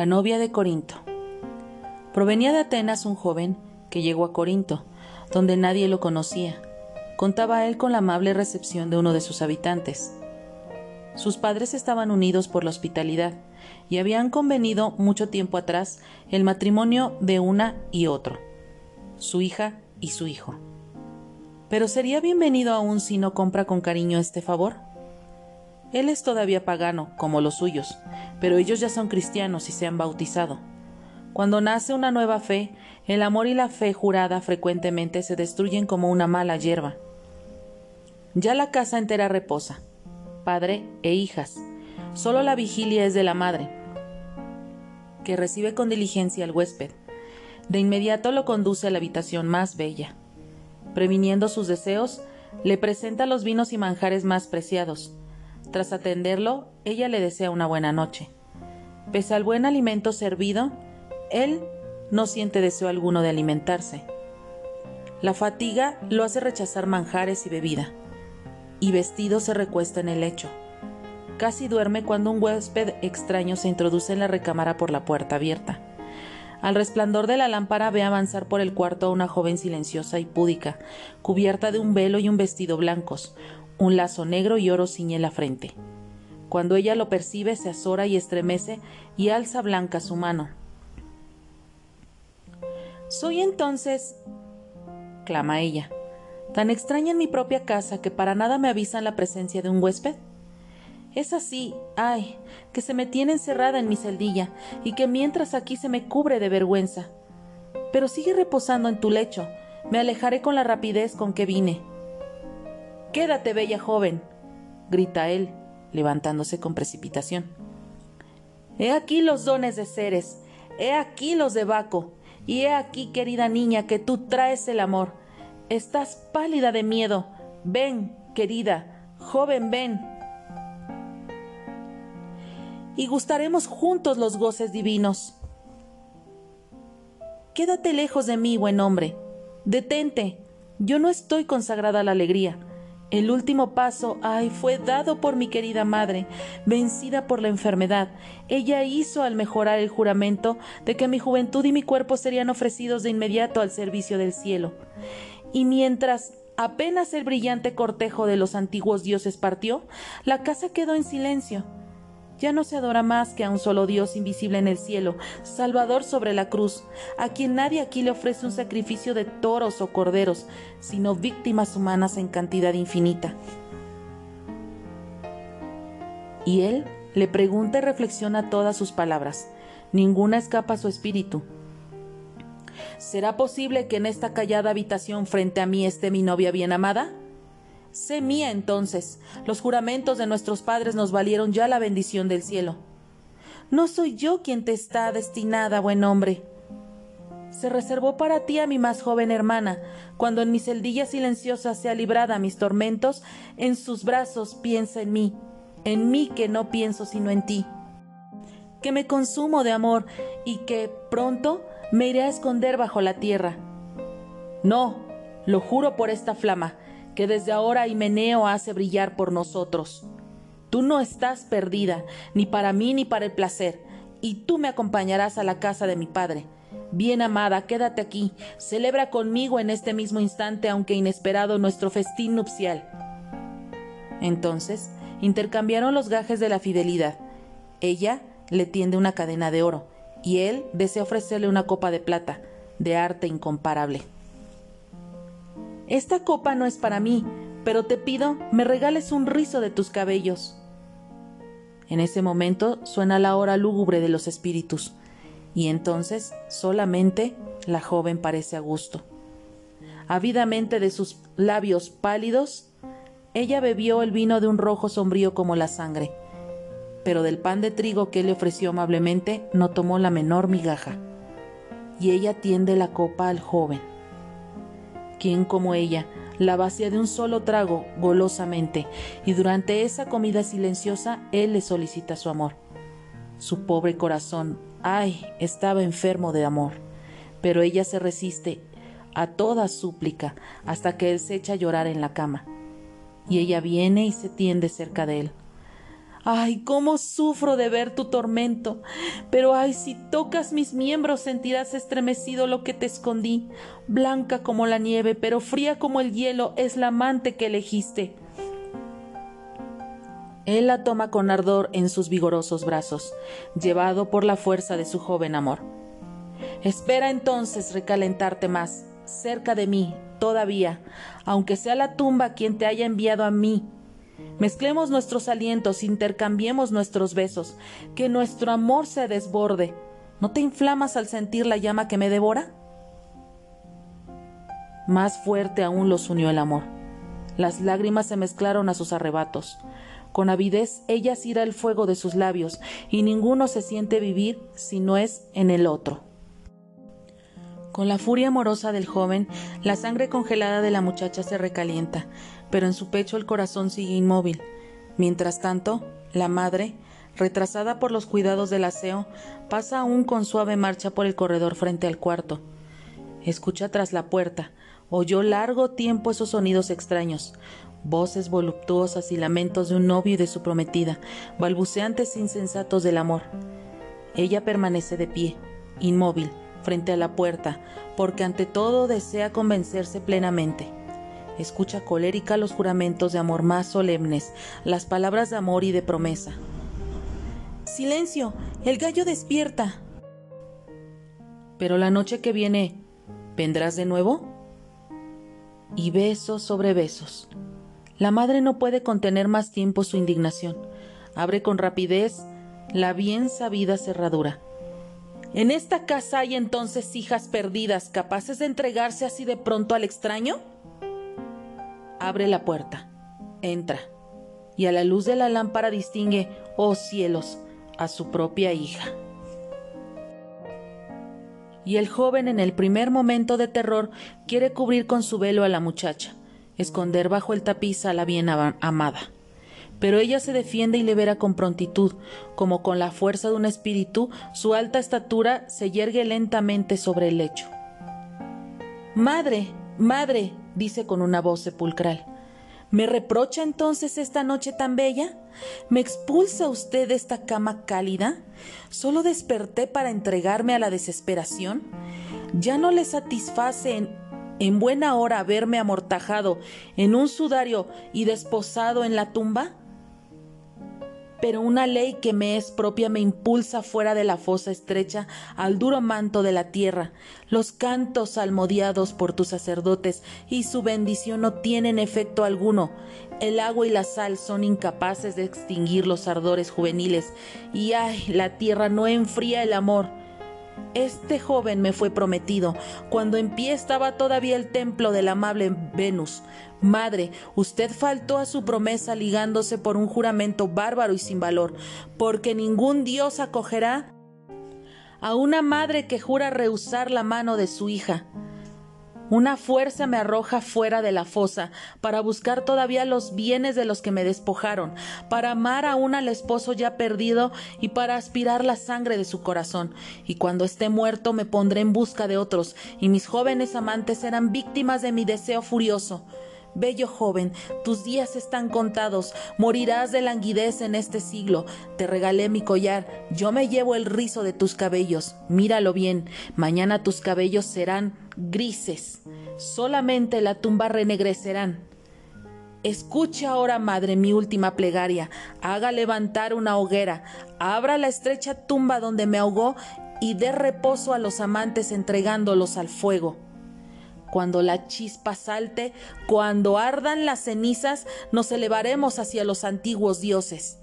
La novia de Corinto. Provenía de Atenas un joven que llegó a Corinto, donde nadie lo conocía. Contaba él con la amable recepción de uno de sus habitantes. Sus padres estaban unidos por la hospitalidad y habían convenido mucho tiempo atrás el matrimonio de una y otro, su hija y su hijo. Pero sería bienvenido aún si no compra con cariño este favor. Él es todavía pagano, como los suyos, pero ellos ya son cristianos y se han bautizado. Cuando nace una nueva fe, el amor y la fe jurada frecuentemente se destruyen como una mala hierba. Ya la casa entera reposa, padre e hijas. Solo la vigilia es de la madre, que recibe con diligencia al huésped. De inmediato lo conduce a la habitación más bella. Previniendo sus deseos, le presenta los vinos y manjares más preciados. Tras atenderlo, ella le desea una buena noche. Pese al buen alimento servido, él no siente deseo alguno de alimentarse. La fatiga lo hace rechazar manjares y bebida, y vestido se recuesta en el lecho. Casi duerme cuando un huésped extraño se introduce en la recámara por la puerta abierta. Al resplandor de la lámpara ve avanzar por el cuarto a una joven silenciosa y púdica, cubierta de un velo y un vestido blancos, un lazo negro y oro ciñe la frente. Cuando ella lo percibe, se azora y estremece y alza blanca su mano. Soy entonces. clama ella, tan extraña en mi propia casa que para nada me avisan la presencia de un huésped. Es así, ay, que se me tiene encerrada en mi celdilla y que mientras aquí se me cubre de vergüenza. Pero sigue reposando en tu lecho, me alejaré con la rapidez con que vine. Quédate, bella joven, grita él, levantándose con precipitación. He aquí los dones de Ceres, he aquí los de Baco, y he aquí, querida niña, que tú traes el amor. Estás pálida de miedo. Ven, querida, joven, ven y gustaremos juntos los goces divinos. Quédate lejos de mí, buen hombre. Detente. Yo no estoy consagrada a la alegría. El último paso, ay, fue dado por mi querida madre, vencida por la enfermedad. Ella hizo al mejorar el juramento de que mi juventud y mi cuerpo serían ofrecidos de inmediato al servicio del cielo. Y mientras apenas el brillante cortejo de los antiguos dioses partió, la casa quedó en silencio ya no se adora más que a un solo Dios invisible en el cielo, Salvador sobre la cruz, a quien nadie aquí le ofrece un sacrificio de toros o corderos, sino víctimas humanas en cantidad infinita. Y él le pregunta y reflexiona todas sus palabras. Ninguna escapa a su espíritu. ¿Será posible que en esta callada habitación frente a mí esté mi novia bien amada? Sé mía entonces. Los juramentos de nuestros padres nos valieron ya la bendición del cielo. No soy yo quien te está destinada, buen hombre. Se reservó para ti a mi más joven hermana. Cuando en mi celdilla silenciosa sea librada mis tormentos, en sus brazos piensa en mí, en mí que no pienso sino en ti. Que me consumo de amor y que pronto me iré a esconder bajo la tierra. No, lo juro por esta flama, que desde ahora Himeneo hace brillar por nosotros. Tú no estás perdida, ni para mí ni para el placer, y tú me acompañarás a la casa de mi padre. Bien amada, quédate aquí, celebra conmigo en este mismo instante, aunque inesperado, nuestro festín nupcial. Entonces intercambiaron los gajes de la fidelidad. Ella le tiende una cadena de oro, y él desea ofrecerle una copa de plata, de arte incomparable. Esta copa no es para mí, pero te pido me regales un rizo de tus cabellos. En ese momento suena la hora lúgubre de los espíritus, y entonces solamente la joven parece a gusto. Avidamente de sus labios pálidos, ella bebió el vino de un rojo sombrío como la sangre, pero del pan de trigo que le ofreció amablemente no tomó la menor migaja. Y ella tiende la copa al joven quien como ella la vacía de un solo trago golosamente, y durante esa comida silenciosa él le solicita su amor. Su pobre corazón, ay, estaba enfermo de amor, pero ella se resiste a toda súplica hasta que él se echa a llorar en la cama, y ella viene y se tiende cerca de él. Ay, cómo sufro de ver tu tormento. Pero ay, si tocas mis miembros sentirás estremecido lo que te escondí. Blanca como la nieve, pero fría como el hielo, es la amante que elegiste. Él la toma con ardor en sus vigorosos brazos, llevado por la fuerza de su joven amor. Espera entonces recalentarte más, cerca de mí, todavía, aunque sea la tumba quien te haya enviado a mí. Mezclemos nuestros alientos, intercambiemos nuestros besos, que nuestro amor se desborde. ¿No te inflamas al sentir la llama que me devora? Más fuerte aún los unió el amor. Las lágrimas se mezclaron a sus arrebatos. Con avidez ella cira el fuego de sus labios, y ninguno se siente vivir si no es en el otro. Con la furia amorosa del joven, la sangre congelada de la muchacha se recalienta, pero en su pecho el corazón sigue inmóvil. Mientras tanto, la madre, retrasada por los cuidados del aseo, pasa aún con suave marcha por el corredor frente al cuarto. Escucha tras la puerta, oyó largo tiempo esos sonidos extraños, voces voluptuosas y lamentos de un novio y de su prometida, balbuceantes insensatos del amor. Ella permanece de pie, inmóvil, frente a la puerta, porque ante todo desea convencerse plenamente. Escucha colérica los juramentos de amor más solemnes, las palabras de amor y de promesa. Silencio, el gallo despierta. Pero la noche que viene, ¿vendrás de nuevo? Y besos sobre besos. La madre no puede contener más tiempo su indignación. Abre con rapidez la bien sabida cerradura. ¿En esta casa hay entonces hijas perdidas capaces de entregarse así de pronto al extraño? Abre la puerta, entra, y a la luz de la lámpara distingue, oh cielos, a su propia hija. Y el joven en el primer momento de terror quiere cubrir con su velo a la muchacha, esconder bajo el tapiz a la bien amada pero ella se defiende y libera con prontitud, como con la fuerza de un espíritu, su alta estatura se yergue lentamente sobre el lecho. Madre, madre, dice con una voz sepulcral, ¿me reprocha entonces esta noche tan bella? ¿Me expulsa usted de esta cama cálida? ¿Solo desperté para entregarme a la desesperación? ¿Ya no le satisface en, en buena hora verme amortajado en un sudario y desposado en la tumba? Pero una ley que me es propia me impulsa fuera de la fosa estrecha al duro manto de la tierra. Los cantos salmodiados por tus sacerdotes y su bendición no tienen efecto alguno. El agua y la sal son incapaces de extinguir los ardores juveniles, y ay, la tierra no enfría el amor. Este joven me fue prometido, cuando en pie estaba todavía el templo del amable Venus. Madre, usted faltó a su promesa ligándose por un juramento bárbaro y sin valor, porque ningún Dios acogerá a una madre que jura rehusar la mano de su hija. Una fuerza me arroja fuera de la fosa para buscar todavía los bienes de los que me despojaron, para amar aún al esposo ya perdido y para aspirar la sangre de su corazón. Y cuando esté muerto me pondré en busca de otros, y mis jóvenes amantes serán víctimas de mi deseo furioso. Bello joven, tus días están contados, morirás de languidez en este siglo. Te regalé mi collar, yo me llevo el rizo de tus cabellos. Míralo bien, mañana tus cabellos serán grises, solamente la tumba renegrecerán. Escucha ahora, madre, mi última plegaria. Haga levantar una hoguera, abra la estrecha tumba donde me ahogó y dé reposo a los amantes entregándolos al fuego. Cuando la chispa salte, cuando ardan las cenizas, nos elevaremos hacia los antiguos dioses.